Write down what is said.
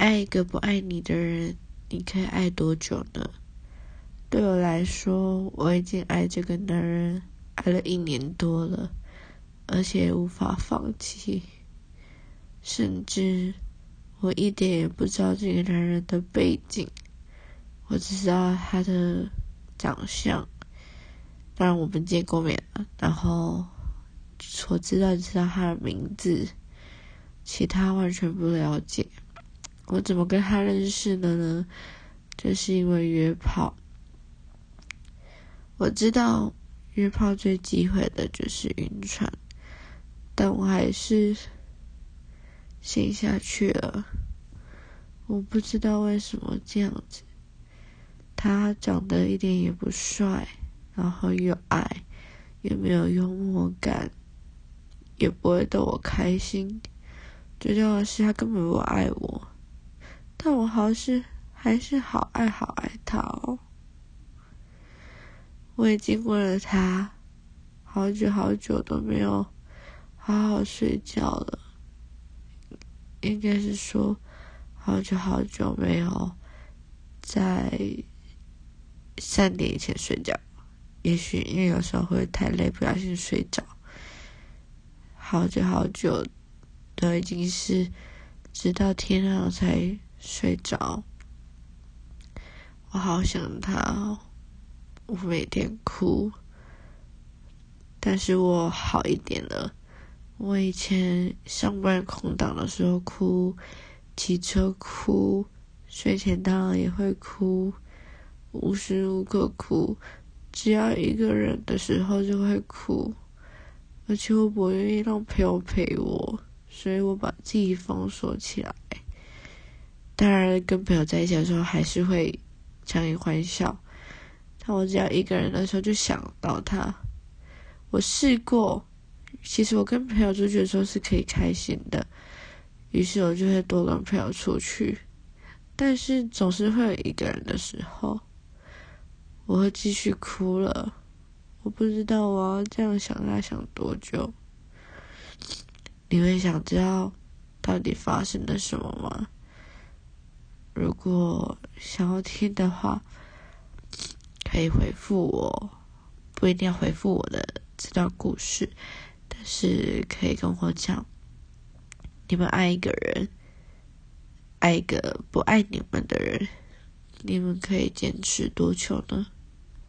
爱一个不爱你的人，你可以爱多久呢？对我来说，我已经爱这个男人爱了一年多了，而且无法放弃。甚至我一点也不知道这个男人的背景，我只知道他的长相。当然我们见过面了，然后我知道知道他的名字，其他完全不了解。我怎么跟他认识的呢？就是因为约炮。我知道约炮最忌讳的就是晕船，但我还是信下去了。我不知道为什么这样子。他长得一点也不帅，然后又矮，也没有幽默感，也不会逗我开心。最重要的是，他根本不爱我。但我好是还是好爱好爱他哦！我已经为了他好久好久都没有好好睡觉了，应该是说好久好久没有在三点以前睡觉。也许因为有时候会太累，不小心睡着。好久好久都已经是直到天亮才。睡着，我好想他，我每天哭，但是我好一点了。我以前上班空档的时候哭，骑车哭，睡前当然也会哭，无时无刻哭，只要一个人的时候就会哭，而且我不愿意让朋友陪我，所以我把自己封锁起来。当然，跟朋友在一起的时候还是会强颜欢笑，但我只要一个人的时候就想到他。我试过，其实我跟朋友出去的时候是可以开心的，于是我就会多跟朋友出去。但是总是会有一个人的时候，我会继续哭了。我不知道我要这样想他想多久。你会想知道到底发生了什么吗？如果想要听的话，可以回复我，不一定要回复我的这段故事，但是可以跟我讲，你们爱一个人，爱一个不爱你们的人，你们可以坚持多久呢？